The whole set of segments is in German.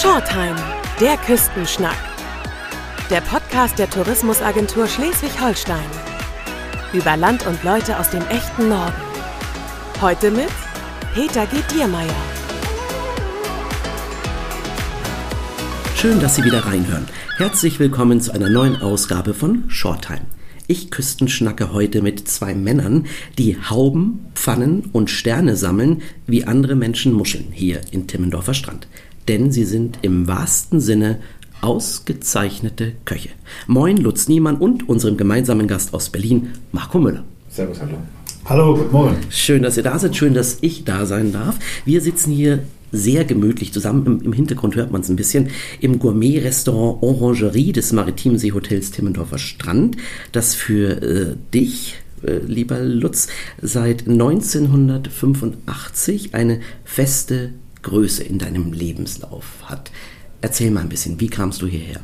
Shortime, der Küstenschnack. Der Podcast der Tourismusagentur Schleswig-Holstein. Über Land und Leute aus dem echten Norden. Heute mit Peter G. Diermeier. Schön, dass Sie wieder reinhören. Herzlich willkommen zu einer neuen Ausgabe von Shorttime. Ich küstenschnacke heute mit zwei Männern, die Hauben, Pfannen und Sterne sammeln, wie andere Menschen Muscheln hier in Timmendorfer Strand. Denn sie sind im wahrsten Sinne ausgezeichnete Köche. Moin, Lutz Niemann und unserem gemeinsamen Gast aus Berlin, Marco Müller. Servus, hallo. Hallo, guten Morgen. Schön, dass ihr da seid, schön, dass ich da sein darf. Wir sitzen hier sehr gemütlich zusammen. Im, im Hintergrund hört man es ein bisschen. Im Gourmet-Restaurant Orangerie des Maritimen Seehotels Timmendorfer Strand, das für äh, dich, äh, lieber Lutz, seit 1985 eine feste Größe in deinem Lebenslauf hat. Erzähl mal ein bisschen, wie kamst du hierher?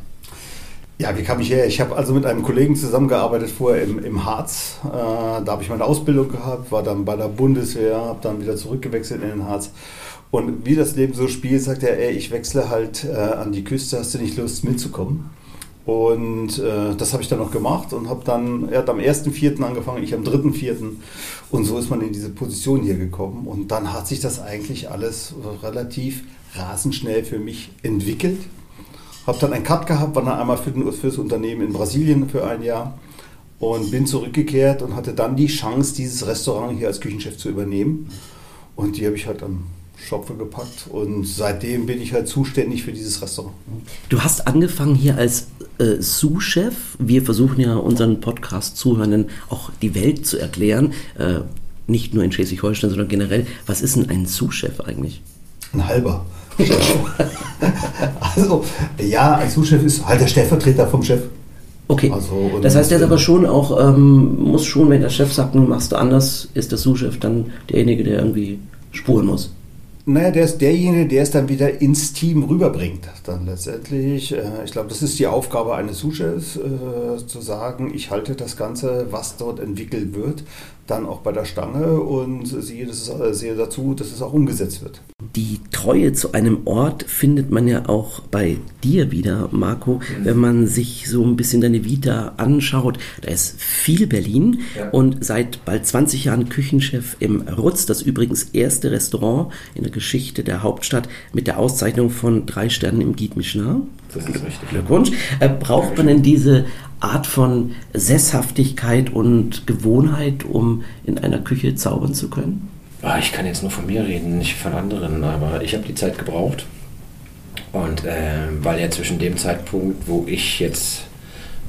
Ja, wie kam ich her? Ich habe also mit einem Kollegen zusammengearbeitet vorher im, im Harz. Äh, da habe ich meine Ausbildung gehabt, war dann bei der Bundeswehr, habe dann wieder zurückgewechselt in den Harz. Und wie das Leben so spielt, sagt er, ey, ich wechsle halt äh, an die Küste, hast du nicht Lust mitzukommen? Und äh, das habe ich dann noch gemacht und habe dann, er hat am 1.4. angefangen, ich am 3.4. Und so ist man in diese Position hier gekommen. Und dann hat sich das eigentlich alles relativ rasend schnell für mich entwickelt. Habe dann einen Cut gehabt, war dann einmal für, das Unternehmen in Brasilien für ein Jahr und bin zurückgekehrt und hatte dann die Chance, dieses Restaurant hier als Küchenchef zu übernehmen. Und die habe ich halt am Schopfe gepackt und seitdem bin ich halt zuständig für dieses Restaurant. Du hast angefangen hier als äh, Sous-Chef. Wir versuchen ja unseren Podcast-Zuhörenden auch die Welt zu erklären. Äh, nicht nur in Schleswig-Holstein, sondern generell. Was ist denn ein Sous-Chef eigentlich? Ein halber. also, ja, ein Sous-Chef ist halt der Stellvertreter vom Chef. Okay. Also, das heißt, der ist aber schon auch, ähm, muss schon, wenn der Chef sagt, machst du anders, ist der Sous-Chef dann derjenige, der irgendwie spuren muss. Naja, der ist derjenige, der es dann wieder ins Team rüberbringt. Dann letztendlich, äh, ich glaube, das ist die Aufgabe eines Sous-Chefs, äh, zu sagen, ich halte das Ganze, was dort entwickelt wird, dann auch bei der Stange und sehe, das ist, äh, sehe dazu, dass es auch umgesetzt wird. Die Treue zu einem Ort findet man ja auch bei dir wieder, Marco, mhm. wenn man sich so ein bisschen deine Vita anschaut. Da ist viel Berlin ja. und seit bald 20 Jahren Küchenchef im Rutz, das übrigens erste Restaurant in der Geschichte der Hauptstadt mit der Auszeichnung von drei Sternen im Guide Michelin. Das ist richtig. Glückwunsch. Äh, braucht man denn diese Art von Sesshaftigkeit und Gewohnheit, um in einer Küche zaubern zu können? Ah, ich kann jetzt nur von mir reden, nicht von anderen, aber ich habe die Zeit gebraucht. Und äh, weil ja zwischen dem Zeitpunkt, wo ich jetzt,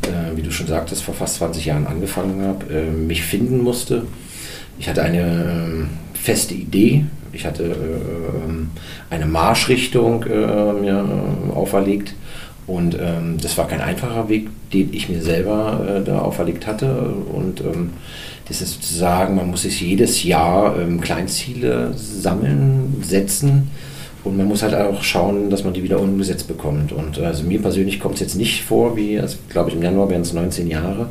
äh, wie du schon sagtest, vor fast 20 Jahren angefangen habe, äh, mich finden musste. Ich hatte eine ähm, feste Idee, ich hatte äh, ähm, eine Marschrichtung äh, mir auferlegt und ähm, das war kein einfacher Weg, den ich mir selber äh, da auferlegt hatte. Und ähm, das ist sozusagen, man muss sich jedes Jahr ähm, Kleinziele sammeln, setzen. Und man muss halt auch schauen, dass man die wieder umgesetzt bekommt. Und also mir persönlich kommt es jetzt nicht vor, wie, also glaube ich, im Januar wären es 19 Jahre.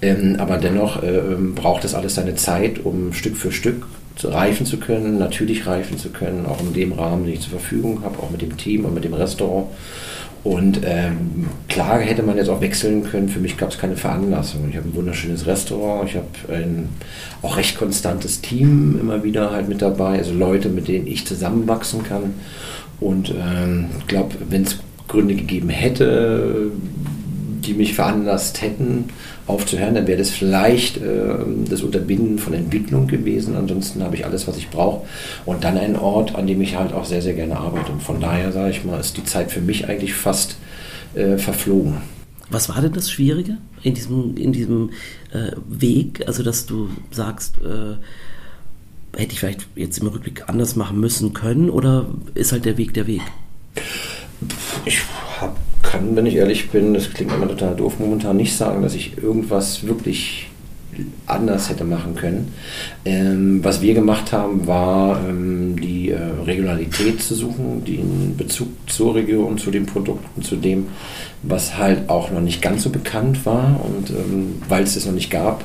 Ähm, aber dennoch äh, braucht es alles seine Zeit, um Stück für Stück zu reifen zu können, natürlich reifen zu können, auch in dem Rahmen, den ich zur Verfügung habe, auch mit dem Team und mit dem Restaurant. Und ähm, klar hätte man jetzt auch wechseln können. Für mich gab es keine Veranlassung. Ich habe ein wunderschönes Restaurant. Ich habe ein auch recht konstantes Team immer wieder halt mit dabei. Also Leute, mit denen ich zusammenwachsen kann. Und ich ähm, glaube, wenn es Gründe gegeben hätte, die mich veranlasst hätten, aufzuhören, dann wäre das vielleicht äh, das Unterbinden von Entwicklung gewesen. Ansonsten habe ich alles, was ich brauche. Und dann ein Ort, an dem ich halt auch sehr, sehr gerne arbeite. Und von daher, sage ich mal, ist die Zeit für mich eigentlich fast äh, verflogen. Was war denn das Schwierige in diesem, in diesem äh, Weg? Also, dass du sagst, äh, hätte ich vielleicht jetzt im Rückblick anders machen müssen können oder ist halt der Weg der Weg? Kann, wenn ich ehrlich bin, das klingt immer total doof, momentan nicht sagen, dass ich irgendwas wirklich anders hätte machen können. Ähm, was wir gemacht haben, war ähm, die äh, Regionalität zu suchen, den Bezug zur Region, zu den Produkten, zu dem, was halt auch noch nicht ganz so bekannt war und ähm, weil es es noch nicht gab,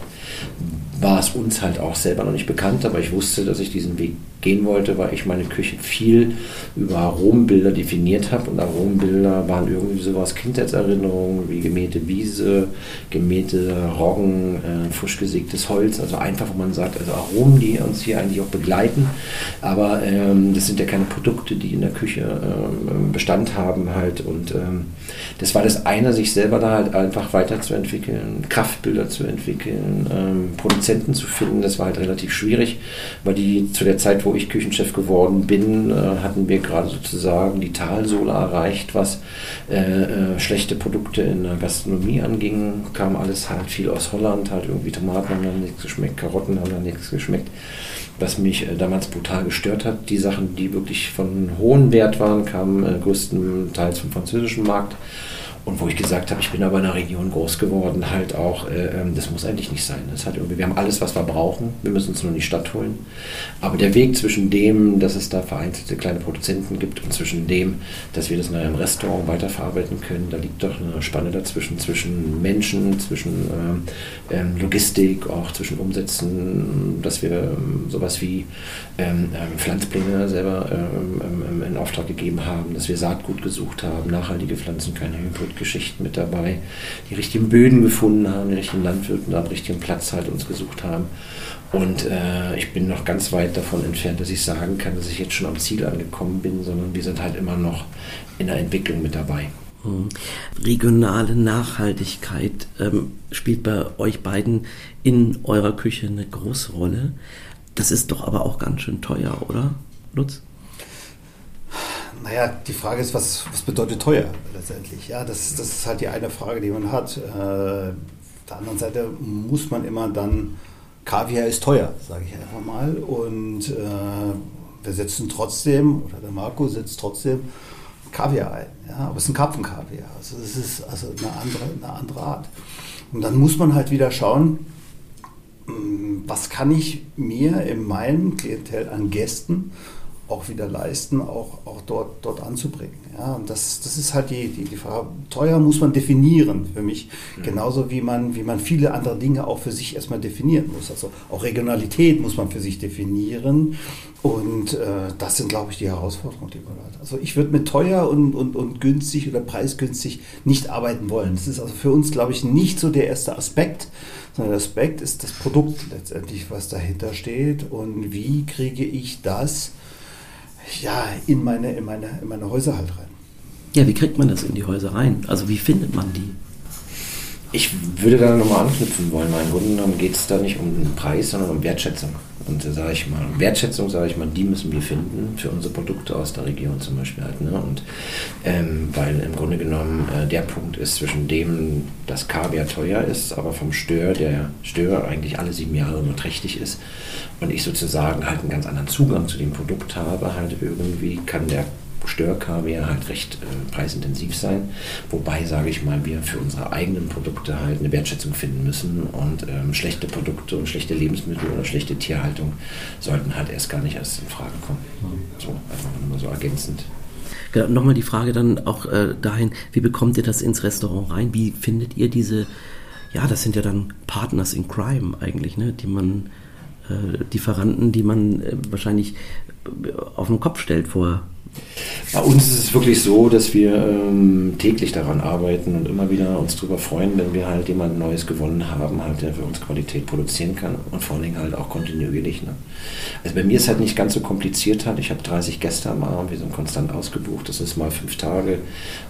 war es uns halt auch selber noch nicht bekannt, aber ich wusste, dass ich diesen Weg gehen wollte, weil ich meine Küche viel über Aromenbilder definiert habe. Und Aromenbilder waren irgendwie sowas Kindheitserinnerungen wie gemähte Wiese, gemähte Roggen, äh, frisch gesägtes Holz, also einfach, wo man sagt, also Aromen, die uns hier eigentlich auch begleiten, aber ähm, das sind ja keine Produkte, die in der Küche ähm, Bestand haben halt. Und ähm, das war das eine, sich selber da halt einfach weiterzuentwickeln, Kraftbilder zu entwickeln, ähm, Produzenten zu finden, das war halt relativ schwierig, weil die zu der Zeit, wo ich Küchenchef geworden bin, äh, hatten wir gerade sozusagen die Talsohle erreicht, was äh, äh, schlechte Produkte in der Gastronomie anging. Kam alles halt viel aus Holland, halt irgendwie Tomaten haben dann nichts geschmeckt, Karotten haben dann nichts geschmeckt. Was mich äh, damals brutal gestört hat, die Sachen, die wirklich von hohem Wert waren, kamen äh, größtenteils vom französischen Markt. Und wo ich gesagt habe, ich bin aber in einer Region groß geworden, halt auch, äh, ähm, das muss eigentlich nicht sein. Das hat irgendwie, wir haben alles, was wir brauchen, wir müssen uns nur in die Stadt holen. Aber der Weg zwischen dem, dass es da vereinzelte kleine Produzenten gibt und zwischen dem, dass wir das in einem Restaurant weiterverarbeiten können, da liegt doch eine Spanne dazwischen, zwischen Menschen, zwischen ähm, ähm Logistik, auch zwischen Umsätzen, dass wir ähm, sowas wie ähm, ähm Pflanzpläne selber in Auftrag gegeben haben, dass wir Saatgut gesucht haben, nachhaltige Pflanzen, keine Hybrid Geschichten mit dabei, die richtigen Böden gefunden haben, die richtigen Landwirten am richtigen Platz halt uns gesucht haben. Und äh, ich bin noch ganz weit davon entfernt, dass ich sagen kann, dass ich jetzt schon am Ziel angekommen bin, sondern wir sind halt immer noch in der Entwicklung mit dabei. Hm. Regionale Nachhaltigkeit ähm, spielt bei euch beiden in eurer Küche eine große Rolle. Das ist doch aber auch ganz schön teuer, oder, Lutz? Naja, die Frage ist, was, was bedeutet teuer letztendlich? Ja, das, das ist halt die eine Frage, die man hat. Äh, auf der anderen Seite muss man immer dann, Kaviar ist teuer, sage ich einfach mal. Und äh, wir setzen trotzdem, oder der Marco setzt trotzdem Kaviar ein. Ja, aber es ist ein Karpfenkaviar. Also es ist also eine andere, eine andere Art. Und dann muss man halt wieder schauen, hm, was kann ich mir in meinem Klientel an Gästen auch wieder leisten, auch, auch dort, dort anzubringen. Ja, und das, das ist halt die, die, die Frage. Teuer muss man definieren für mich, mhm. genauso wie man, wie man viele andere Dinge auch für sich erstmal definieren muss. Also auch Regionalität muss man für sich definieren. Und äh, das sind, glaube ich, die Herausforderungen, die man hat. Also ich würde mit teuer und, und, und günstig oder preisgünstig nicht arbeiten wollen. Das ist also für uns, glaube ich, nicht so der erste Aspekt, sondern der Aspekt ist das Produkt letztendlich, was dahinter steht und wie kriege ich das ja, in meine, in, meine, in meine Häuser halt rein. Ja, wie kriegt man das in die Häuser rein? Also wie findet man die? Ich würde da nochmal anknüpfen wollen. Im Grunde genommen geht es da nicht um den Preis, sondern um Wertschätzung. Und sage ich mal, Wertschätzung, sage ich mal, die müssen wir finden für unsere Produkte aus der Region zum Beispiel halt. Ne? Und ähm, weil im Grunde genommen äh, der Punkt ist zwischen dem, dass Kaviar teuer ist, aber vom Stör, der Stör eigentlich alle sieben Jahre nur trächtig ist und ich sozusagen halt einen ganz anderen Zugang zu dem Produkt habe, halt irgendwie kann der Störkaviar halt recht äh, preisintensiv sein. Wobei, sage ich mal, wir für unsere eigenen Produkte halt eine Wertschätzung finden müssen und ähm, schlechte Produkte und schlechte Lebensmittel oder schlechte Tierhaltung sollten halt erst gar nicht erst in Frage kommen. So, einfach nur so ergänzend. Genau, Nochmal die Frage dann auch äh, dahin, wie bekommt ihr das ins Restaurant rein? Wie findet ihr diese, ja, das sind ja dann Partners in Crime eigentlich, ne, die man, äh, Lieferanten, die man äh, wahrscheinlich äh, auf den Kopf stellt vor bei uns ist es wirklich so, dass wir ähm, täglich daran arbeiten und immer wieder uns darüber freuen, wenn wir halt jemand Neues gewonnen haben, halt, der für uns Qualität produzieren kann und vor allen Dingen halt auch kontinuierlich. Ne? Also bei mir ist halt nicht ganz so kompliziert halt. Ich habe 30 Gäste am Abend, wir sind konstant ausgebucht. Das ist mal fünf Tage,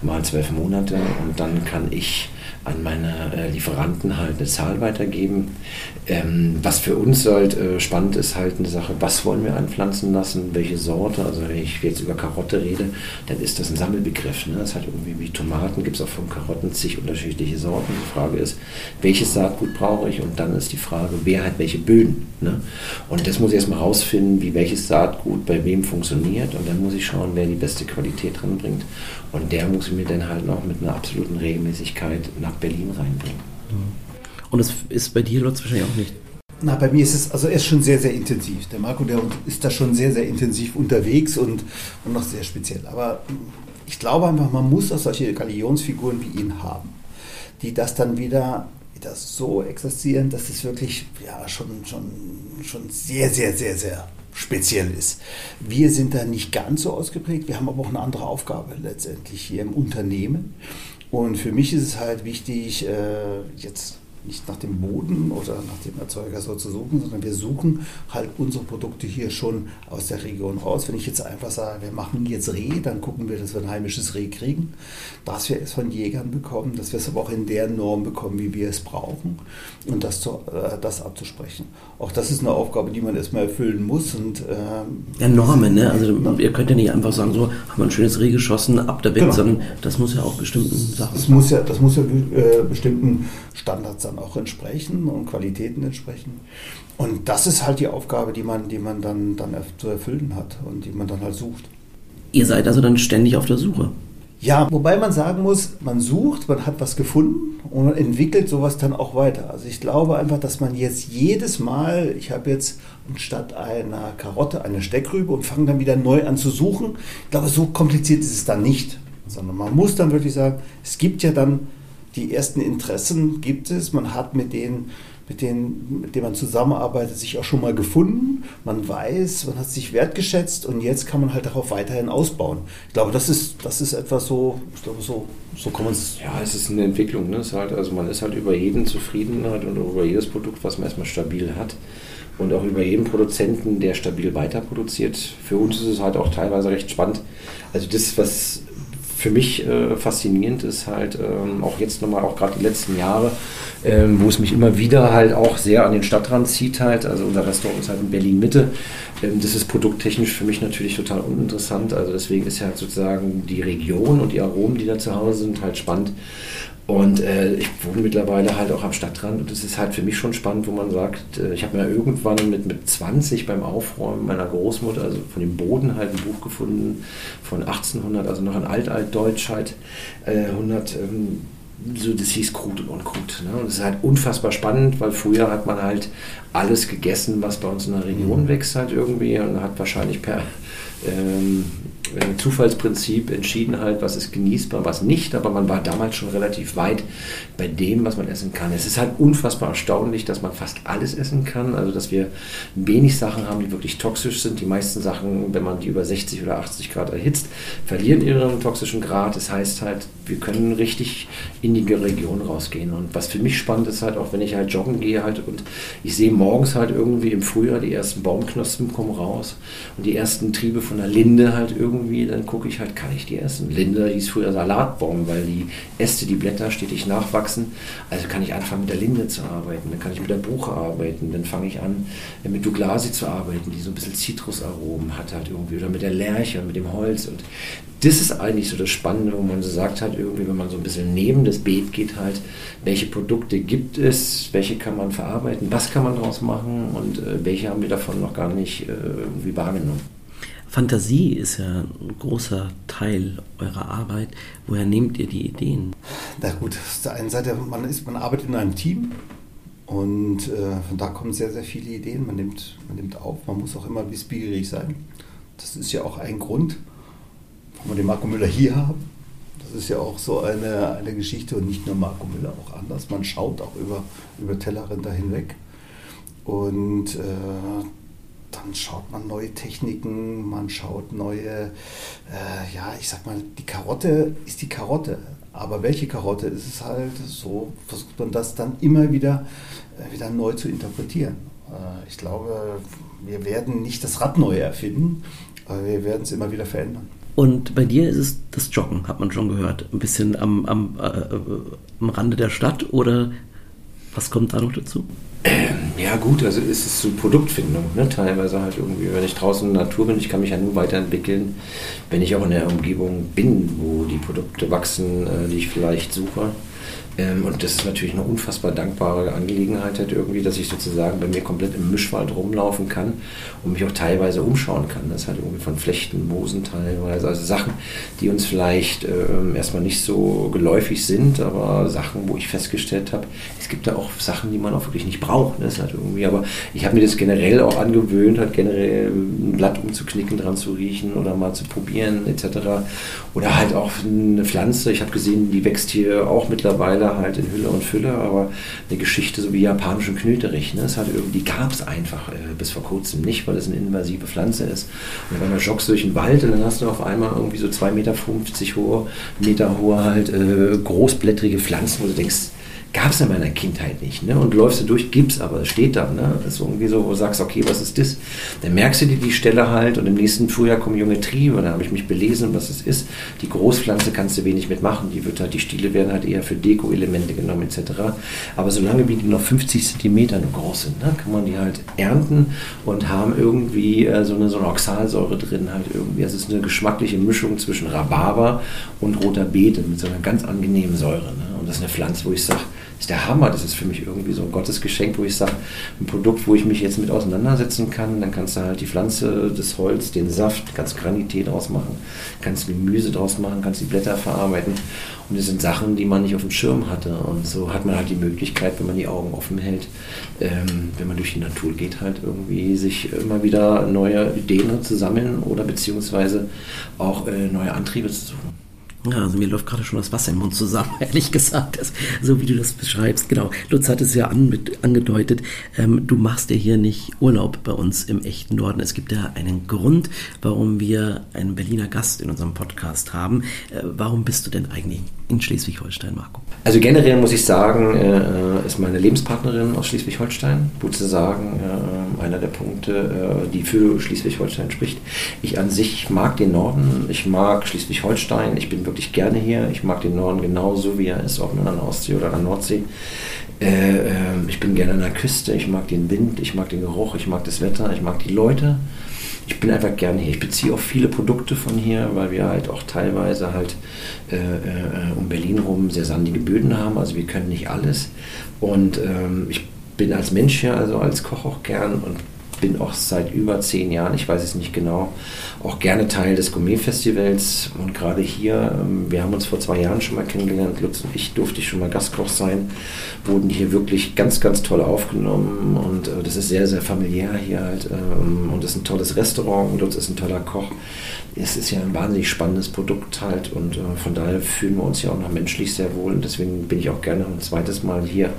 mal zwölf Monate und dann kann ich an meine äh, Lieferanten halt eine Zahl weitergeben. Ähm, was für uns halt äh, spannend ist, halt eine Sache, was wollen wir anpflanzen lassen, welche Sorte. Also wenn ich jetzt über Karotte rede, dann ist das ein Sammelbegriff. Ne? Das hat irgendwie wie Tomaten, gibt es auch von Karotten zig unterschiedliche Sorten. Die Frage ist, welches Saatgut brauche ich? Und dann ist die Frage, wer hat welche Böden. Ne? Und das muss ich erstmal rausfinden, wie welches Saatgut bei wem funktioniert. Und dann muss ich schauen, wer die beste Qualität drin bringt. Und der muss mir dann halt noch mit einer absoluten Regelmäßigkeit nach Berlin reinbringen. Und das ist bei dir, Lutz, wahrscheinlich auch nicht. Na, bei mir ist es, also er ist schon sehr, sehr intensiv. Der Marco, der ist da schon sehr, sehr intensiv unterwegs und, und noch sehr speziell. Aber ich glaube einfach, man muss auch solche Galionsfiguren wie ihn haben, die das dann wieder da so existieren, dass es wirklich ja, schon, schon, schon sehr, sehr, sehr, sehr speziell ist. Wir sind da nicht ganz so ausgeprägt, wir haben aber auch eine andere Aufgabe letztendlich hier im Unternehmen. Und für mich ist es halt wichtig, äh, jetzt nicht nach dem Boden oder nach dem Erzeuger so zu suchen, sondern wir suchen halt unsere Produkte hier schon aus der Region raus. Wenn ich jetzt einfach sage, wir machen jetzt Reh, dann gucken wir, dass wir ein heimisches Reh kriegen, dass wir es von Jägern bekommen, dass wir es aber auch in der Norm bekommen, wie wir es brauchen und das, zu, äh, das abzusprechen. Auch das ist eine Aufgabe, die man erstmal erfüllen muss. Und, ähm, ja, Normen, ne? Also ihr könnt ja nicht einfach sagen, so haben wir ein schönes Reh geschossen, ab der Bett, genau. sondern das muss ja auch bestimmten Sachen. Das muss ja, das muss ja äh, bestimmten Standards sein dann auch entsprechen und Qualitäten entsprechen. Und das ist halt die Aufgabe, die man, die man dann, dann zu erfüllen hat und die man dann halt sucht. Ihr seid also dann ständig auf der Suche. Ja, wobei man sagen muss, man sucht, man hat was gefunden und man entwickelt sowas dann auch weiter. Also ich glaube einfach, dass man jetzt jedes Mal, ich habe jetzt anstatt einer Karotte eine Steckrübe und fange dann wieder neu an zu suchen. Ich glaube, so kompliziert ist es dann nicht, sondern man muss dann wirklich sagen, es gibt ja dann die ersten Interessen gibt es. Man hat mit denen, mit denen, mit denen man zusammenarbeitet, sich auch schon mal gefunden. Man weiß, man hat sich wertgeschätzt und jetzt kann man halt darauf weiterhin ausbauen. Ich glaube, das ist, das ist etwas so, ich glaube, so, so kann es. Ja, es ist eine Entwicklung. Ne? Ist halt, also man ist halt über jeden zufrieden halt und über jedes Produkt, was man erstmal stabil hat. Und auch über jeden Produzenten, der stabil weiterproduziert. Für uns ist es halt auch teilweise recht spannend. Also das, was für mich äh, faszinierend ist halt ähm, auch jetzt nochmal, auch gerade die letzten Jahre, ähm, wo es mich immer wieder halt auch sehr an den Stadtrand zieht halt. Also unser Restaurant ist halt in Berlin Mitte. Ähm, das ist produkttechnisch für mich natürlich total uninteressant. Also deswegen ist ja halt sozusagen die Region und die Aromen, die da zu Hause sind, halt spannend. Und äh, ich wohne mittlerweile halt auch am Stadtrand und es ist halt für mich schon spannend, wo man sagt, äh, ich habe mir irgendwann mit, mit 20 beim Aufräumen meiner Großmutter, also von dem Boden halt ein Buch gefunden von 1800, also noch ein Alt-Altdeutsch halt, äh, 100, ähm, so das hieß Krut und Unkrut. Ne? Und es ist halt unfassbar spannend, weil früher hat man halt alles gegessen, was bei uns in der Region mhm. wächst halt irgendwie und hat wahrscheinlich per ähm, äh, Zufallsprinzip entschieden halt, was ist genießbar, was nicht, aber man war damals schon relativ weit bei dem, was man essen kann. Es ist halt unfassbar erstaunlich, dass man fast alles essen kann, also dass wir wenig Sachen haben, die wirklich toxisch sind. Die meisten Sachen, wenn man die über 60 oder 80 Grad erhitzt, verlieren ihren toxischen Grad. Das heißt halt, wir können richtig in die Region rausgehen. Und was für mich spannend ist halt auch, wenn ich halt joggen gehe halt und ich sehe morgens halt irgendwie im Frühjahr die ersten Baumknospen kommen raus und die ersten Triebe von der Linde halt irgendwie, dann gucke ich halt, kann ich die essen? Linde hieß früher Salatbaum, weil die Äste, die Blätter stetig nachwachsen. Also kann ich anfangen mit der Linde zu arbeiten, dann kann ich mit der Buche arbeiten, dann fange ich an mit Douglasi zu arbeiten, die so ein bisschen Zitrusaromen hat halt irgendwie oder mit der Lerche und mit dem Holz und das ist eigentlich so das Spannende, wo man so sagt halt irgendwie, wenn man so ein bisschen neben das Beet geht halt, welche Produkte gibt es, welche kann man verarbeiten, was kann man daraus machen und äh, welche haben wir davon noch gar nicht äh, irgendwie wahrgenommen. Fantasie ist ja ein großer Teil eurer Arbeit. Woher nehmt ihr die Ideen? Na gut, auf der einen Seite, man, ist, man arbeitet in einem Team und äh, von da kommen sehr, sehr viele Ideen. Man nimmt, man nimmt auf, man muss auch immer wissbegierig sein. Das ist ja auch ein Grund, warum wir den Marco Müller hier haben. Das ist ja auch so eine, eine Geschichte und nicht nur Marco Müller, auch anders. Man schaut auch über, über Tellerränder hinweg. Und äh, dann schaut man neue Techniken, man schaut neue, äh, ja, ich sag mal, die Karotte ist die Karotte. Aber welche Karotte ist es halt? So versucht man das dann immer wieder, äh, wieder neu zu interpretieren. Äh, ich glaube, wir werden nicht das Rad neu erfinden, aber wir werden es immer wieder verändern. Und bei dir ist es das Joggen, hat man schon gehört. Ein bisschen am, am, äh, äh am Rande der Stadt oder was kommt da noch dazu? Ja gut, also ist es so Produktfindung, ne? teilweise halt irgendwie, wenn ich draußen in der Natur bin, ich kann mich ja nur weiterentwickeln, wenn ich auch in der Umgebung bin, wo die Produkte wachsen, äh, die ich vielleicht suche. Ähm, und das ist natürlich eine unfassbar dankbare Angelegenheit, halt irgendwie, dass ich sozusagen bei mir komplett im Mischwald rumlaufen kann und mich auch teilweise umschauen kann. Das ist halt irgendwie von Flechten, Moosen teilweise, also Sachen, die uns vielleicht äh, erstmal nicht so geläufig sind, aber Sachen, wo ich festgestellt habe, es gibt da auch Sachen, die man auch wirklich nicht braucht. Ne? Das ist halt irgendwie, aber ich habe mir das generell auch angewöhnt, halt generell ein Blatt umzuknicken, dran zu riechen oder mal zu probieren etc. Oder halt auch eine Pflanze. Ich habe gesehen, die wächst hier auch mittlerweile halt in Hülle und Fülle, aber eine Geschichte so wie japanischen Knöterich, ne? das hat irgendwie, die gab es einfach äh, bis vor kurzem nicht, weil es eine invasive Pflanze ist. Und wenn du joggst durch den Wald dann hast du auf einmal irgendwie so 2,50 Meter hohe, Meter hohe halt äh, großblättrige Pflanzen, wo du denkst, gab es in meiner Kindheit nicht. Ne? Und läufst du durch, gibt's, aber es steht da. Ne? Das ist irgendwie so, wo du sagst, okay, was ist das? Dann merkst du dir die Stelle halt und im nächsten Frühjahr kommen junge Triebe. Da habe ich mich belesen, was es ist. Die Großpflanze kannst du wenig mitmachen. Die, wird halt, die Stiele werden halt eher für Deko-Elemente genommen etc. Aber solange wie die noch 50 Zentimeter nur groß sind, ne? kann man die halt ernten und haben irgendwie äh, so, eine, so eine Oxalsäure drin halt irgendwie. Also es ist eine geschmackliche Mischung zwischen Rhabarber und roter Beete mit so einer ganz angenehmen Säure. Ne? Und das ist eine Pflanze, wo ich sage, ist der Hammer. Das ist für mich irgendwie so ein Gottesgeschenk, wo ich sage, ein Produkt, wo ich mich jetzt mit auseinandersetzen kann. Dann kannst du halt die Pflanze, das Holz, den Saft, kannst Granitee draus machen, kannst Gemüse draus machen, kannst die Blätter verarbeiten. Und das sind Sachen, die man nicht auf dem Schirm hatte. Und so hat man halt die Möglichkeit, wenn man die Augen offen hält, ähm, wenn man durch die Natur geht, halt irgendwie sich immer wieder neue Ideen zu sammeln oder beziehungsweise auch äh, neue Antriebe zu suchen. Ja, also mir läuft gerade schon das Wasser im Mund zusammen, ehrlich gesagt, das, so wie du das beschreibst. Genau, Lutz hat es ja an, mit, angedeutet, ähm, du machst ja hier nicht Urlaub bei uns im echten Norden. Es gibt ja einen Grund, warum wir einen Berliner Gast in unserem Podcast haben. Äh, warum bist du denn eigentlich in Schleswig-Holstein, Marco? Also generell muss ich sagen, äh, ist meine Lebenspartnerin aus Schleswig-Holstein, sozusagen äh, einer der Punkte, äh, die für Schleswig-Holstein spricht. Ich an sich mag den Norden, ich mag Schleswig-Holstein, ich bin wirklich gerne hier, ich mag den Norden genauso, wie er ist, ob nun an der Ostsee oder an der Nordsee. Äh, ähm, ich bin gerne an der Küste, ich mag den Wind, ich mag den Geruch, ich mag das Wetter, ich mag die Leute ich bin einfach gerne hier. Ich beziehe auch viele Produkte von hier, weil wir halt auch teilweise halt äh, äh, um Berlin rum sehr sandige Böden haben. Also wir können nicht alles. Und ähm, ich bin als Mensch hier, also als Koch auch gern und bin auch seit über zehn Jahren, ich weiß es nicht genau, auch gerne Teil des Gourmet-Festivals. Und gerade hier, ähm, wir haben uns vor zwei Jahren schon mal kennengelernt, Lutz und ich durfte ich schon mal Gastkoch sein, wurden hier wirklich ganz, ganz toll aufgenommen. Und äh, das ist sehr, sehr familiär hier halt. Ähm, und es ist ein tolles Restaurant Lutz ist ein toller Koch. Es ist ja ein wahnsinnig spannendes Produkt halt und äh, von daher fühlen wir uns ja auch noch menschlich sehr wohl. Und deswegen bin ich auch gerne ein zweites Mal hier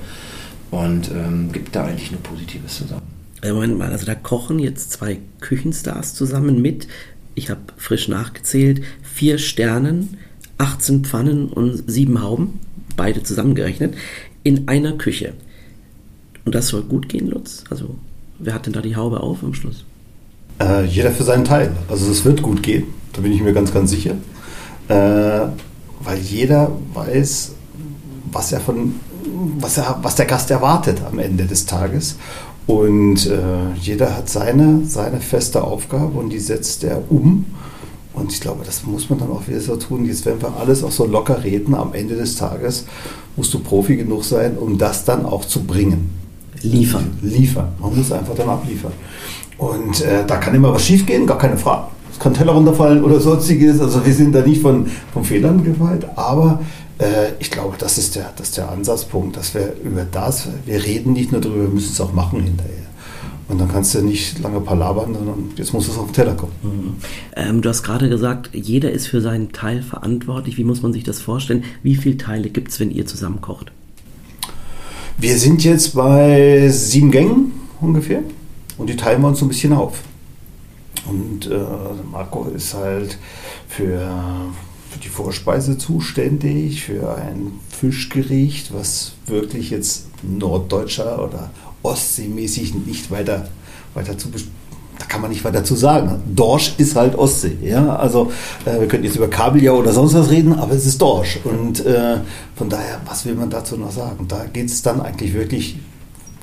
und ähm, gibt da eigentlich nur Positives zusammen. Moment mal, also da kochen jetzt zwei Küchenstars zusammen mit, ich habe frisch nachgezählt, vier Sternen, 18 Pfannen und sieben Hauben, beide zusammengerechnet, in einer Küche. Und das soll gut gehen, Lutz? Also, wer hat denn da die Haube auf am Schluss? Äh, jeder für seinen Teil. Also, es wird gut gehen, da bin ich mir ganz, ganz sicher. Äh, weil jeder weiß, was er von was, er, was der Gast erwartet am Ende des Tages. Und äh, jeder hat seine, seine feste Aufgabe und die setzt er um. Und ich glaube, das muss man dann auch wieder so tun. Jetzt werden wir alles auch so locker reden. Am Ende des Tages musst du Profi genug sein, um das dann auch zu bringen. Liefern. Liefern. Man muss einfach dann abliefern. Und äh, da kann immer was schiefgehen, gar keine Frage. Es kann Teller runterfallen oder sonstiges. Also wir sind da nicht von, von Fehlern geweiht, aber äh, ich glaube, das ist, der, das ist der Ansatzpunkt, dass wir über das, wir reden nicht nur darüber, wir müssen es auch machen hinterher. Und dann kannst du nicht lange palabern, sondern jetzt muss es auf den Teller kommen. Mhm. Ähm, du hast gerade gesagt, jeder ist für seinen Teil verantwortlich. Wie muss man sich das vorstellen? Wie viele Teile gibt es, wenn ihr zusammen kocht? Wir sind jetzt bei sieben Gängen ungefähr und die teilen wir uns so ein bisschen auf. Und äh, Marco ist halt für für die Vorspeise zuständig, für ein Fischgericht, was wirklich jetzt norddeutscher oder ostseemäßig nicht weiter, weiter zu da kann man nicht weiter zu sagen. Dorsch ist halt Ostsee. Ja? Also äh, wir könnten jetzt über Kabeljau oder sonst was reden, aber es ist Dorsch. Und äh, von daher, was will man dazu noch sagen? Da geht es dann eigentlich wirklich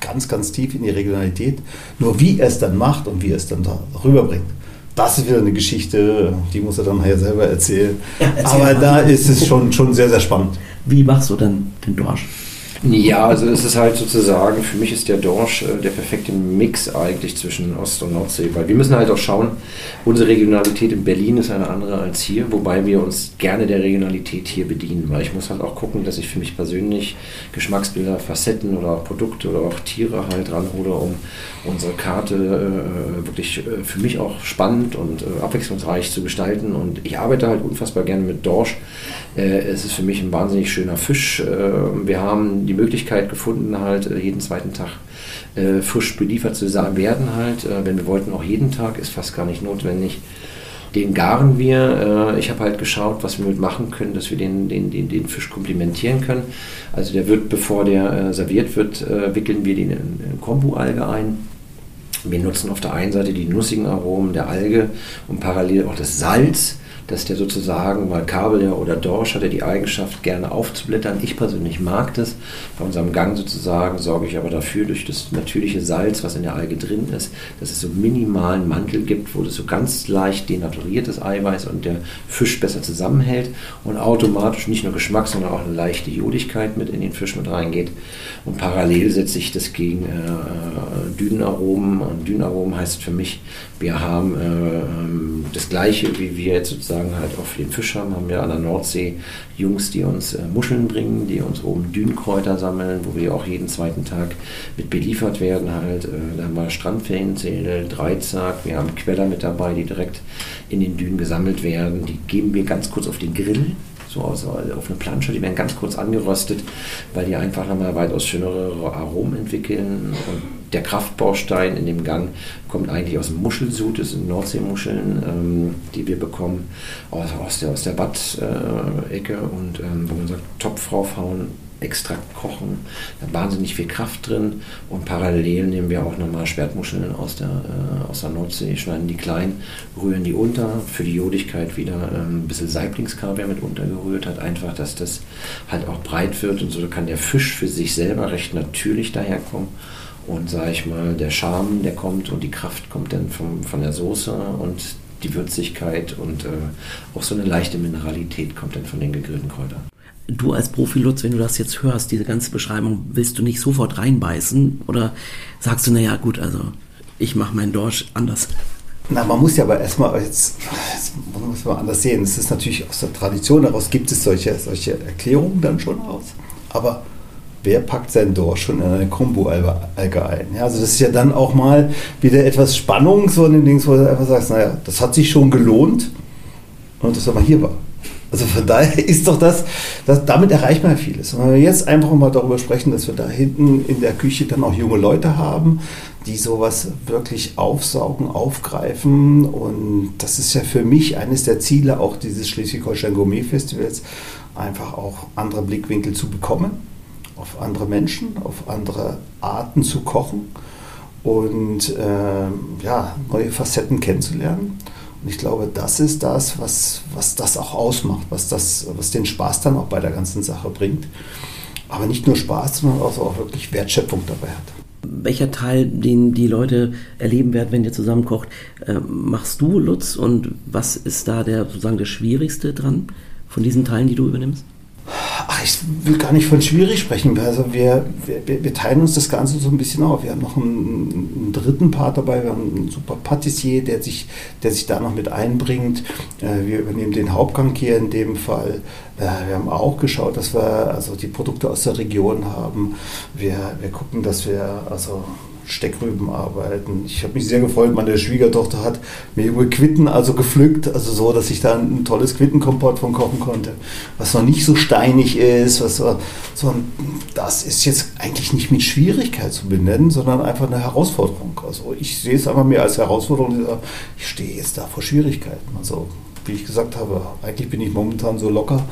ganz, ganz tief in die Regionalität. Nur wie er es dann macht und wie er es dann da rüberbringt das ist wieder eine Geschichte, die muss er dann nachher selber erzählen. Ja, erzähl Aber da ist es schon, schon sehr, sehr spannend. Wie machst du denn den Dorsch? Ja, also es ist halt sozusagen, für mich ist der Dorsch äh, der perfekte Mix eigentlich zwischen Ost- und Nordsee, weil wir müssen halt auch schauen, unsere Regionalität in Berlin ist eine andere als hier, wobei wir uns gerne der Regionalität hier bedienen, weil ich muss halt auch gucken, dass ich für mich persönlich Geschmacksbilder, Facetten oder Produkte oder auch Tiere halt ranhole, um unsere Karte äh, wirklich äh, für mich auch spannend und äh, abwechslungsreich zu gestalten und ich arbeite halt unfassbar gerne mit Dorsch. Äh, es ist für mich ein wahnsinnig schöner Fisch. Äh, wir haben die Möglichkeit gefunden, halt äh, jeden zweiten Tag äh, frisch beliefert zu werden halt. Äh, wenn wir wollten, auch jeden Tag, ist fast gar nicht notwendig. Den garen wir. Äh, ich habe halt geschaut, was wir mit machen können, dass wir den, den, den, den Fisch komplementieren können. Also der wird, bevor der serviert wird, wickeln wir den in, in Kombu-Alge ein. Wir nutzen auf der einen Seite die nussigen Aromen der Alge und parallel auch das Salz dass der sozusagen, weil Kabeljau oder Dorsch hat er die Eigenschaft, gerne aufzublättern. Ich persönlich mag das. Bei unserem Gang sozusagen sorge ich aber dafür, durch das natürliche Salz, was in der Alge drin ist, dass es so minimalen Mantel gibt, wo das so ganz leicht denaturiertes Eiweiß und der Fisch besser zusammenhält und automatisch nicht nur Geschmack, sondern auch eine leichte Jodigkeit mit in den Fisch mit reingeht. Und parallel setze ich das gegen äh, Dünenaromen. Und Dünenaromen heißt für mich, wir haben äh, ähm, das gleiche, wie wir jetzt sozusagen halt auch für den Fisch haben, wir an der Nordsee Jungs, die uns äh, Muscheln bringen, die uns oben Dünkräuter sammeln, wo wir auch jeden zweiten Tag mit beliefert werden halt. Äh, da haben wir Strandferienzähle, Dreizack, wir haben Queller mit dabei, die direkt in den Dünen gesammelt werden. Die geben wir ganz kurz auf den Grill so aus, auf eine Plansche, die werden ganz kurz angeröstet, weil die einfach nochmal weitaus schönere Aromen entwickeln. Und der Kraftbaustein in dem Gang kommt eigentlich aus dem Muschelsud, das sind Nordseemuscheln, ähm, die wir bekommen aus, aus der, aus der Bad-Ecke äh, und ähm, wo man sagt, Topf raufhauen, extra kochen. Da wahnsinnig viel Kraft drin und parallel nehmen wir auch nochmal Schwertmuscheln aus der, äh, aus der Nordsee, schneiden die klein, rühren die unter, für die Jodigkeit wieder ähm, ein bisschen Saiblingskaviar mit untergerührt hat, einfach, dass das halt auch breit wird und so kann der Fisch für sich selber recht natürlich daherkommen. Und sage ich mal, der Charme, der kommt und die Kraft kommt dann vom, von der Soße und die Würzigkeit und äh, auch so eine leichte Mineralität kommt dann von den gegrillten Kräutern du als Profi-Lutz, wenn du das jetzt hörst, diese ganze Beschreibung, willst du nicht sofort reinbeißen? Oder sagst du, naja, gut, also ich mache meinen Dorsch anders? Na, man muss ja aber erstmal, jetzt, jetzt muss man anders sehen. Es ist natürlich aus der Tradition heraus gibt es solche, solche Erklärungen dann schon aus. Aber wer packt seinen Dorsch schon in eine Kombo-Alge ein? Ja, also das ist ja dann auch mal wieder etwas Spannung, so in den Dings, wo du einfach sagst, naja, das hat sich schon gelohnt und dass er mal hier war. Also von daher ist doch das, das damit erreicht man ja vieles. Und wenn wir jetzt einfach mal darüber sprechen, dass wir da hinten in der Küche dann auch junge Leute haben, die sowas wirklich aufsaugen, aufgreifen. Und das ist ja für mich eines der Ziele auch dieses Schleswig-Holstein Gourmet Festivals, einfach auch andere Blickwinkel zu bekommen, auf andere Menschen, auf andere Arten zu kochen und äh, ja, neue Facetten kennenzulernen. Und ich glaube, das ist das, was, was das auch ausmacht, was, das, was den Spaß dann auch bei der ganzen Sache bringt. Aber nicht nur Spaß, sondern auch, auch wirklich Wertschöpfung dabei hat. Welcher Teil, den die Leute erleben werden, wenn ihr zusammen kocht, äh, machst du, Lutz? Und was ist da der sozusagen der schwierigste dran von diesen Teilen, die du übernimmst? Ach, ich will gar nicht von schwierig sprechen. Also wir, wir, wir teilen uns das Ganze so ein bisschen auf. Wir haben noch einen, einen, dritten Part dabei. Wir haben einen super Patissier, der sich, der sich da noch mit einbringt. Äh, wir übernehmen den Hauptgang hier in dem Fall. Äh, wir haben auch geschaut, dass wir also die Produkte aus der Region haben. Wir, wir gucken, dass wir also Steckrüben arbeiten. Ich habe mich sehr gefreut, meine Schwiegertochter hat mir Quitten also gepflückt, also so, dass ich da ein tolles Quittenkompott von kochen konnte, was noch nicht so steinig ist, was so, das ist jetzt eigentlich nicht mit Schwierigkeit zu benennen, sondern einfach eine Herausforderung. Also ich sehe es einfach mehr als Herausforderung, ich stehe jetzt da vor Schwierigkeiten. Also wie ich gesagt habe, eigentlich bin ich momentan so locker,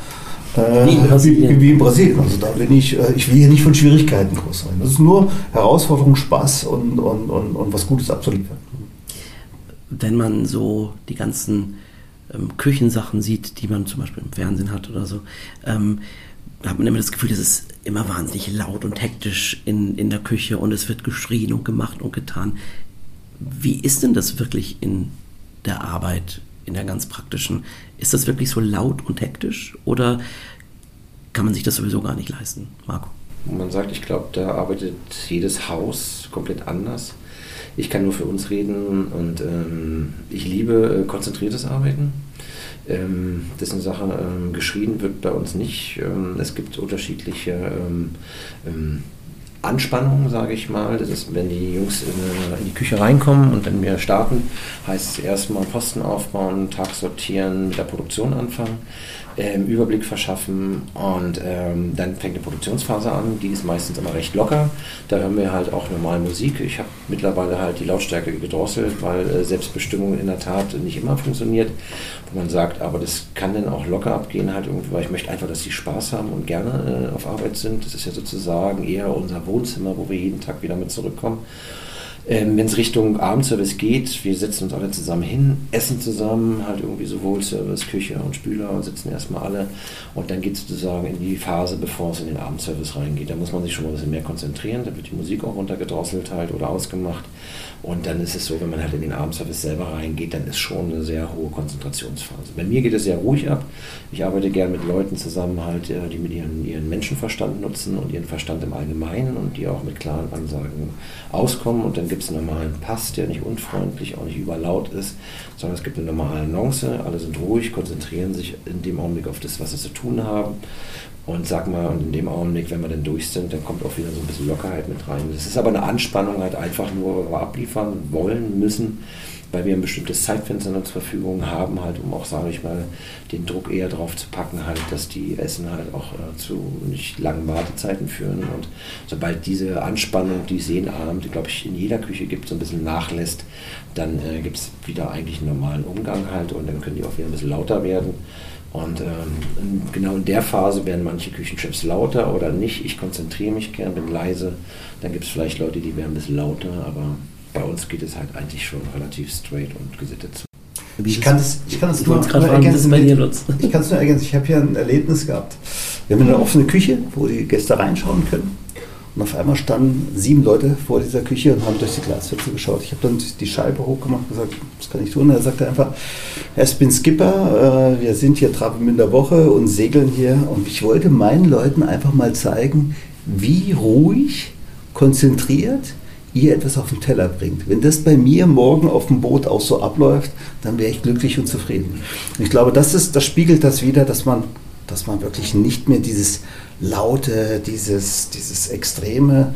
wie, in Brasilien. Wie, in Brasilien. Also da bin ich, äh, ich will hier nicht von Schwierigkeiten groß sein. Das ist nur Herausforderung, Spaß und, und, und, und was Gutes abzuliefern. Wenn man so die ganzen ähm, Küchensachen sieht, die man zum Beispiel im Fernsehen hat oder so, ähm, da hat man immer das Gefühl, es ist immer wahnsinnig laut und hektisch in, in der Küche und es wird geschrien und gemacht und getan. Wie ist denn das wirklich in der Arbeit in der ganz praktischen. Ist das wirklich so laut und hektisch oder kann man sich das sowieso gar nicht leisten, Marco? man sagt, ich glaube, da arbeitet jedes Haus komplett anders. Ich kann nur für uns reden und ähm, ich liebe äh, konzentriertes Arbeiten. Ähm, das ist eine Sache, ähm, geschrien wird bei uns nicht. Ähm, es gibt unterschiedliche ähm, ähm, Anspannung, sage ich mal. Das ist, wenn die Jungs in, in, die Küche reinkommen und wenn wir starten, heißt es erstmal Posten aufbauen, Tag sortieren, mit der Produktion anfangen ähm, Überblick verschaffen und ähm, dann fängt die Produktionsphase an, die ist meistens immer recht locker. Da hören wir halt auch normal Musik. Ich habe mittlerweile halt die Lautstärke gedrosselt, weil äh, Selbstbestimmung in der Tat nicht immer funktioniert. Wo man sagt, aber das kann dann auch locker abgehen, halt irgendwie, weil ich möchte einfach, dass sie Spaß haben und gerne äh, auf Arbeit sind. Das ist ja sozusagen eher unser Wohnzimmer, wo wir jeden Tag wieder mit zurückkommen. Ähm, Wenn es Richtung Abendservice geht, wir setzen uns alle zusammen hin, essen zusammen, halt irgendwie sowohl Service, Küche und Spüler und sitzen erstmal alle. Und dann geht es sozusagen in die Phase, bevor es in den Abendservice reingeht. Da muss man sich schon mal ein bisschen mehr konzentrieren. Da wird die Musik auch runtergedrosselt halt oder ausgemacht. Und dann ist es so, wenn man halt in den Abendservice selber reingeht, dann ist schon eine sehr hohe Konzentrationsphase. Bei mir geht es sehr ruhig ab. Ich arbeite gerne mit Leuten zusammen, halt, äh, die mit ihren, ihren Menschenverstand nutzen und ihren Verstand im Allgemeinen und die auch mit klaren Ansagen auskommen. Und dann gibt es einen normalen Pass, der nicht unfreundlich, auch nicht überlaut ist, sondern es gibt eine normale Annonce. Alle sind ruhig, konzentrieren sich in dem Augenblick auf das, was sie zu tun haben. Und sag mal, in dem Augenblick, wenn wir dann durch sind, dann kommt auch wieder so ein bisschen Lockerheit mit rein. Das ist aber eine Anspannung halt einfach nur, weil wir abliefern wollen müssen, weil wir ein bestimmtes Zeitfenster zur Verfügung haben, halt, um auch, sage ich mal, den Druck eher drauf zu packen, halt, dass die Essen halt auch äh, zu nicht langen Wartezeiten führen. Und sobald diese Anspannung, die es jeden Abend, glaube ich, in jeder Küche gibt, so ein bisschen nachlässt, dann äh, gibt es wieder eigentlich einen normalen Umgang halt und dann können die auch wieder ein bisschen lauter werden. Und ähm, genau in der Phase werden manche Küchenchefs lauter oder nicht. Ich konzentriere mich gern, bin leise. Dann gibt es vielleicht Leute, die werden ein bisschen lauter, aber bei uns geht es halt eigentlich schon relativ straight und gesittet zu. Ich kann es ich kann das nur, nur ergänzen. Ich kann es nur ergänzen. Ich habe hier ein Erlebnis gehabt. Wir haben eine offene Küche, wo die Gäste reinschauen können. Und auf einmal standen sieben Leute vor dieser Küche und haben durch die Glasfenster geschaut. Ich habe dann die Scheibe hochgemacht und gesagt, was kann ich tun? Er sagte einfach, ich bin Skipper, äh, wir sind hier Travemünder Woche und segeln hier. Und ich wollte meinen Leuten einfach mal zeigen, wie ruhig, konzentriert ihr etwas auf den Teller bringt. Wenn das bei mir morgen auf dem Boot auch so abläuft, dann wäre ich glücklich und zufrieden. Und ich glaube, das, ist, das spiegelt das wieder, dass man, dass man wirklich nicht mehr dieses Laute, dieses, dieses Extreme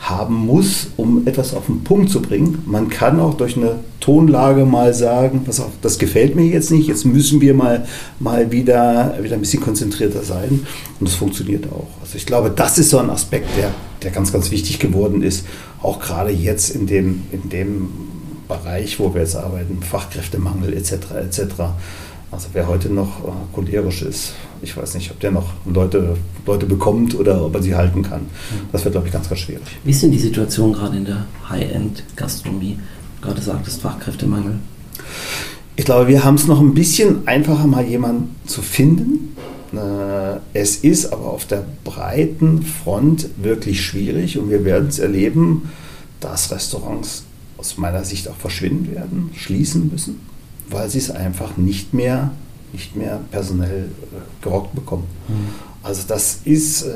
haben muss, um etwas auf den Punkt zu bringen. Man kann auch durch eine Tonlage mal sagen, pass auf, das gefällt mir jetzt nicht, jetzt müssen wir mal, mal wieder, wieder ein bisschen konzentrierter sein. Und das funktioniert auch. Also ich glaube, das ist so ein Aspekt, der, der ganz, ganz wichtig geworden ist, auch gerade jetzt in dem, in dem Bereich, wo wir jetzt arbeiten, Fachkräftemangel etc. etc. Also wer heute noch äh, cholerisch ist, ich weiß nicht, ob der noch Leute, Leute bekommt oder ob er sie halten kann. Das wird, glaube ich, ganz, ganz schwierig. Wie ist denn die Situation gerade in der High-End-Gastronomie? Gerade sagtest Fachkräftemangel. Ich glaube, wir haben es noch ein bisschen einfacher, mal jemanden zu finden. Äh, es ist aber auf der breiten Front wirklich schwierig und wir werden es erleben, dass Restaurants aus meiner Sicht auch verschwinden werden, schließen müssen weil sie es einfach nicht mehr, nicht mehr personell äh, gerockt bekommen. Mhm. Also das ist, äh,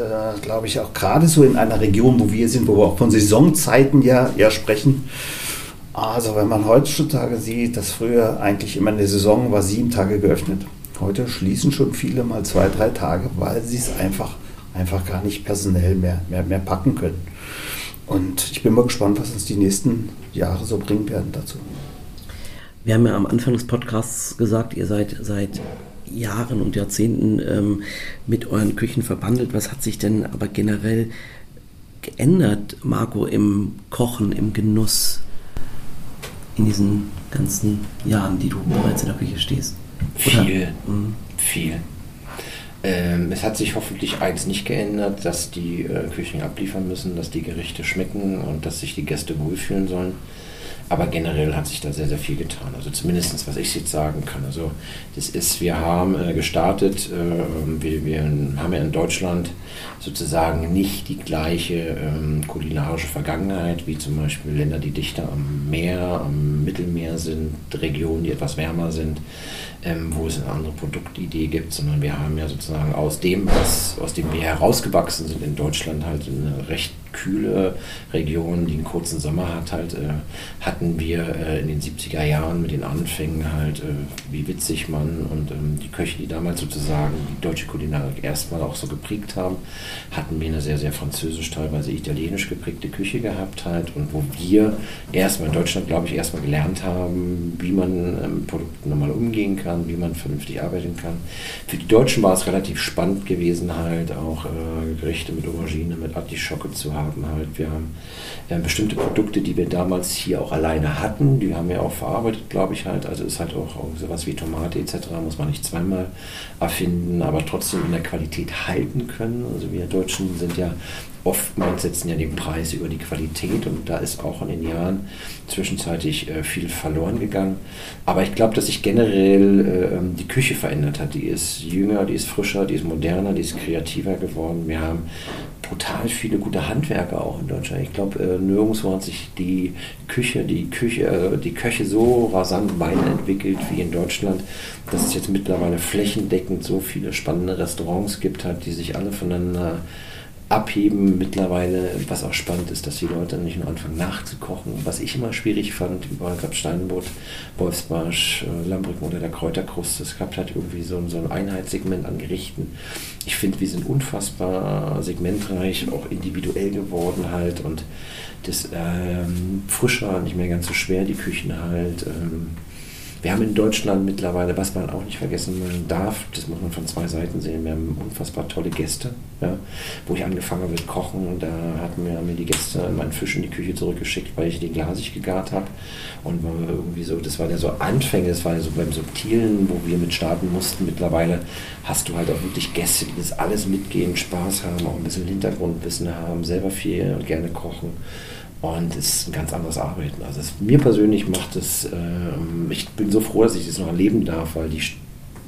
glaube ich, auch gerade so in einer Region, wo wir sind, wo wir auch von Saisonzeiten ja, ja sprechen. Also wenn man heutzutage sieht, dass früher eigentlich immer eine Saison war sieben Tage geöffnet. Heute schließen schon viele mal zwei, drei Tage, weil sie es einfach, einfach gar nicht personell mehr, mehr, mehr packen können. Und ich bin mal gespannt, was uns die nächsten Jahre so bringen werden dazu. Wir haben ja am Anfang des Podcasts gesagt, ihr seid seit Jahren und Jahrzehnten ähm, mit euren Küchen verbandelt. Was hat sich denn aber generell geändert, Marco, im Kochen, im Genuss, in diesen ganzen Jahren, die du bereits in der Küche stehst? Viel, mhm. viel. Ähm, es hat sich hoffentlich eins nicht geändert, dass die äh, Küchen abliefern müssen, dass die Gerichte schmecken und dass sich die Gäste wohlfühlen sollen. Aber generell hat sich da sehr, sehr viel getan. Also zumindest, was ich jetzt sagen kann. Also das ist, wir haben äh, gestartet, äh, wir, wir haben ja in Deutschland sozusagen nicht die gleiche ähm, kulinarische Vergangenheit wie zum Beispiel Länder, die dichter am Meer, am Mittelmeer sind, Regionen, die etwas wärmer sind, ähm, wo es eine andere Produktidee gibt, sondern wir haben ja sozusagen aus dem, was, aus dem wir herausgewachsen sind in Deutschland halt eine recht kühle Region, die einen kurzen Sommer hat, halt, äh, hatten wir äh, in den 70er Jahren mit den Anfängen halt, äh, wie witzig man und ähm, die Köche, die damals sozusagen die deutsche Kulinarik erstmal auch so geprägt haben, hatten wir eine sehr, sehr französisch, teilweise italienisch geprägte Küche gehabt halt und wo wir erstmal in Deutschland, glaube ich, erstmal gelernt haben, wie man mit ähm, Produkten normal umgehen kann, wie man vernünftig arbeiten kann. Für die Deutschen war es relativ spannend gewesen, halt auch äh, Gerichte mit Aubergine, mit Artischocke zu haben halt. Wir haben äh, bestimmte Produkte, die wir damals hier auch alleine hatten, die haben wir auch verarbeitet, glaube ich halt. Also ist halt auch sowas wie Tomate etc. muss man nicht zweimal erfinden, aber trotzdem in der Qualität halten können. Also wir Deutschen sind ja oftmals setzen ja den Preis über die Qualität und da ist auch in den Jahren zwischenzeitlich äh, viel verloren gegangen. Aber ich glaube, dass sich generell äh, ähm, die Küche verändert hat. Die ist jünger, die ist frischer, die ist moderner, die ist kreativer geworden. Wir haben brutal viele gute Handwerker auch in Deutschland. Ich glaube, äh, nirgendwo hat sich die Küche, die Küche, äh, die Köche so rasant weiterentwickelt wie in Deutschland, dass es jetzt mittlerweile flächendeckend so viele spannende Restaurants gibt, hat, die sich alle voneinander abheben mittlerweile, was auch spannend ist, dass die Leute nicht nur anfangen nachzukochen. Was ich immer schwierig fand, überall gab Steinbutt, Wolfsbarsch, äh, Lambrücken oder der Kräuterkrust, es gab halt irgendwie so, so ein Einheitssegment an Gerichten. Ich finde, wir sind unfassbar segmentreich, auch individuell geworden halt und das ähm, frischer, nicht mehr ganz so schwer, die Küchen halt. Ähm, wir haben in Deutschland mittlerweile, was man auch nicht vergessen darf, das muss man von zwei Seiten sehen, wir haben unfassbar tolle Gäste. Ja, wo ich angefangen habe mit Kochen, da hatten mir, mir die Gäste meinen Fisch in die Küche zurückgeschickt, weil ich den glasig gegart habe. Und irgendwie so, das war ja so Anfänge, das war ja so beim Subtilen, wo wir mit starten mussten. Mittlerweile hast du halt auch wirklich Gäste, die das alles mitgehen, Spaß haben, auch ein bisschen Hintergrundwissen haben, selber viel und gerne kochen. Und es ist ein ganz anderes Arbeiten. Also es, mir persönlich macht es, äh, ich bin so froh, dass ich das noch erleben darf, weil die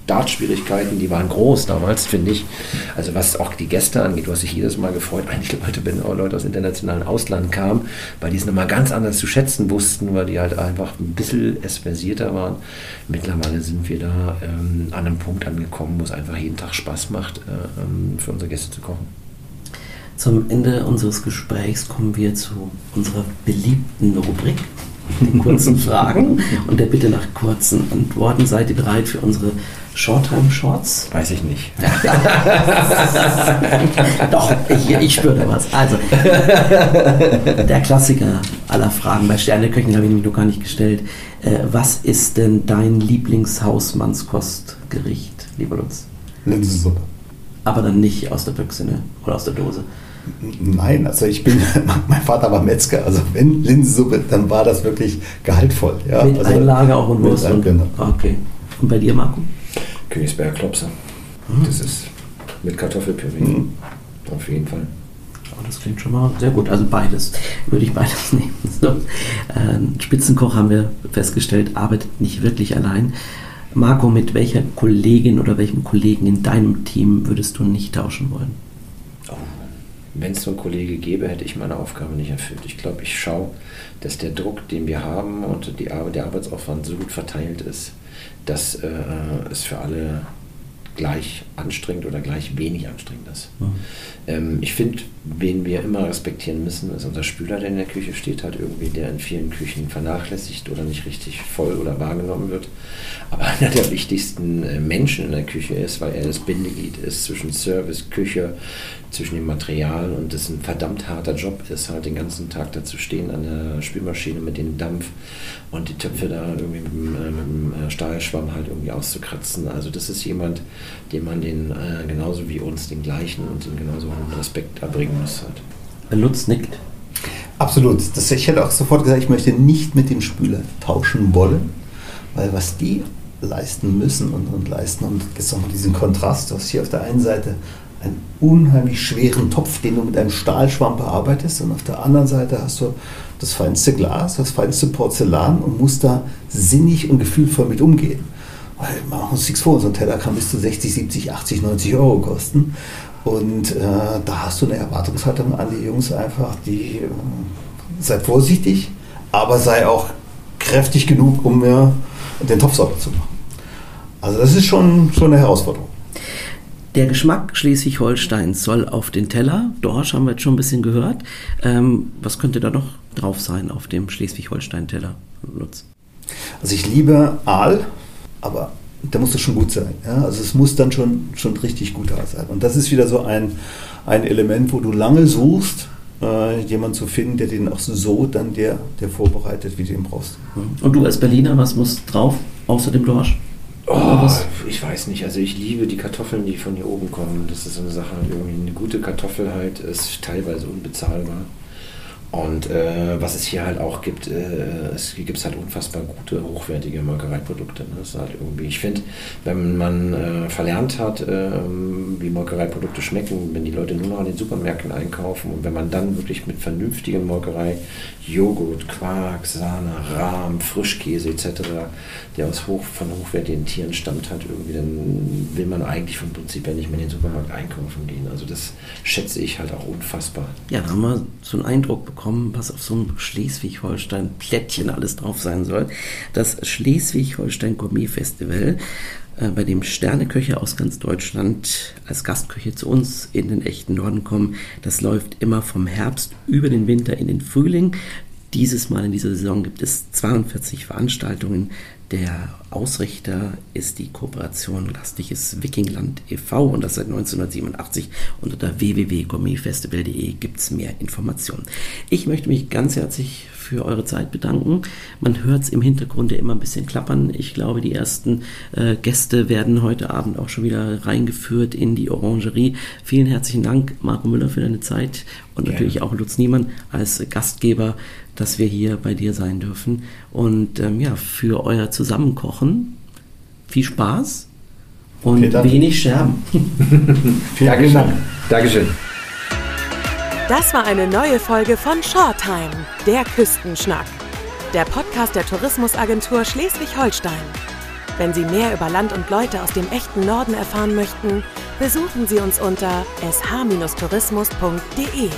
Startschwierigkeiten, die waren groß damals, finde ich. Also was auch die Gäste angeht, du hast dich jedes Mal gefreut, eigentlich Leute, wenn auch Leute aus internationalen Ausland kamen, weil die es nochmal ganz anders zu schätzen wussten, weil die halt einfach ein bisschen esversierter waren. Mittlerweile sind wir da ähm, an einem Punkt angekommen, wo es einfach jeden Tag Spaß macht, äh, ähm, für unsere Gäste zu kochen. Zum Ende unseres Gesprächs kommen wir zu unserer beliebten Rubrik, den kurzen Fragen und der Bitte nach kurzen Antworten. Seid ihr bereit für unsere Shorttime Shorts? Weiß ich nicht. Doch, ich, ich spüre da was. Also, der Klassiker aller Fragen bei Sterneköchen habe ich nämlich noch gar nicht gestellt. Äh, was ist denn dein Lieblingshausmannskostgericht, lieber Lutz? Linsensuppe. Aber dann nicht aus der Büchse ne? oder aus der Dose. Nein, also ich bin, mein Vater war Metzger, also wenn Linsensuppe, dann war das wirklich gehaltvoll. Ja, mit also Einlage auch und Wurst. Und, genau. Okay. Und bei dir, Marco? Königsberger Klopse. Mhm. Das ist mit Kartoffelpüree. Mhm. Auf jeden Fall. Oh, das klingt schon mal sehr gut. Also beides. Würde ich beides nehmen. So. Äh, Spitzenkoch haben wir festgestellt, arbeitet nicht wirklich allein. Marco, mit welcher Kollegin oder welchem Kollegen in deinem Team würdest du nicht tauschen wollen? Oh, Wenn es so einen Kollege gäbe, hätte ich meine Aufgabe nicht erfüllt. Ich glaube, ich schaue, dass der Druck, den wir haben und die Arbeit, der Arbeitsaufwand so gut verteilt ist, dass äh, es für alle gleich anstrengend oder gleich wenig anstrengend ist. Mhm. Ähm, ich finde, wen wir immer respektieren müssen, ist unser Spüler, der in der Küche steht, halt irgendwie, der in vielen Küchen vernachlässigt oder nicht richtig voll oder wahrgenommen wird. Aber einer der wichtigsten äh, Menschen in der Küche ist, weil er das Bindeglied ist zwischen Service, Küche, zwischen dem Material und das ein verdammt harter Job ist, halt den ganzen Tag da zu stehen an der Spülmaschine mit dem Dampf und die Töpfe da irgendwie mit dem, äh, mit dem äh, Stahlschwamm halt irgendwie auszukratzen. Also das ist jemand, dem man den äh, genauso wie uns den gleichen und den genauso hohen Respekt erbringen muss halt. Lutz nickt. Absolut. Das, ich hätte auch sofort gesagt, ich möchte nicht mit dem Spüler tauschen wollen, weil was die leisten müssen und, und leisten und jetzt nochmal diesen Kontrast, du hast hier auf der einen Seite einen unheimlich schweren Topf, den du mit einem Stahlschwamm bearbeitest. Und auf der anderen Seite hast du das feinste Glas, das feinste Porzellan und musst da sinnig und gefühlvoll mit umgehen. Weil machen wir uns nichts vor, so ein Teller kann bis zu 60, 70, 80, 90 Euro kosten. Und äh, da hast du eine Erwartungshaltung an die Jungs einfach, die äh, sei vorsichtig, aber sei auch kräftig genug, um mir den Topf sauber zu machen. Also das ist schon, schon eine Herausforderung. Der Geschmack Schleswig-Holsteins soll auf den Teller. Dorsch haben wir jetzt schon ein bisschen gehört. Ähm, was könnte da noch drauf sein auf dem Schleswig-Holstein-Teller, Lutz? Also ich liebe Aal, aber der muss doch schon gut sein. Ja? Also es muss dann schon, schon richtig gut da sein. Und das ist wieder so ein, ein Element, wo du lange suchst, äh, jemanden zu finden, der den auch so dann der, der vorbereitet, wie du ihn brauchst. Und du als Berliner, was muss drauf, außer dem Dorsch? Oh, ich weiß nicht. Also ich liebe die Kartoffeln, die von hier oben kommen. Das ist so eine Sache. Irgendwie eine gute Kartoffel halt ist teilweise unbezahlbar. Und äh, was es hier halt auch gibt, äh, es gibt halt unfassbar gute, hochwertige Molkereiprodukte. Ne? Das ist halt irgendwie, ich finde, wenn man äh, verlernt hat, äh, wie Molkereiprodukte schmecken, wenn die Leute nur noch an den Supermärkten einkaufen und wenn man dann wirklich mit vernünftigen Molkerei, Joghurt, Quark, Sahne, Rahm, Frischkäse etc., der aus hoch, von hochwertigen Tieren stammt, hat irgendwie, dann will man eigentlich vom Prinzip her nicht mehr in den Supermarkt einkaufen gehen. Also das schätze ich halt auch unfassbar. Ja, da haben wir so einen Eindruck bekommen was auf so einem Schleswig-Holstein-Plättchen alles drauf sein soll. Das Schleswig-Holstein Gourmet Festival, bei dem Sterneköche aus ganz Deutschland als Gastköche zu uns in den echten Norden kommen. Das läuft immer vom Herbst über den Winter in den Frühling. Dieses Mal in dieser Saison gibt es 42 Veranstaltungen. Der Ausrichter ist die Kooperation Gastliches Wikingland e.V. und das seit 1987. Unter www.gourmetfestival.de gibt es mehr Informationen. Ich möchte mich ganz herzlich für eure Zeit bedanken. Man hört es im Hintergrund ja immer ein bisschen klappern. Ich glaube, die ersten äh, Gäste werden heute Abend auch schon wieder reingeführt in die Orangerie. Vielen herzlichen Dank, Marco Müller, für deine Zeit und Gerne. natürlich auch Lutz Niemann als Gastgeber dass wir hier bei dir sein dürfen. Und ähm, ja, für euer Zusammenkochen viel Spaß und wenig Scherben. Vielen Dank. Dankeschön. Das war eine neue Folge von Shoretime, der Küstenschnack. Der Podcast der Tourismusagentur Schleswig-Holstein. Wenn Sie mehr über Land und Leute aus dem echten Norden erfahren möchten, besuchen Sie uns unter sh-tourismus.de.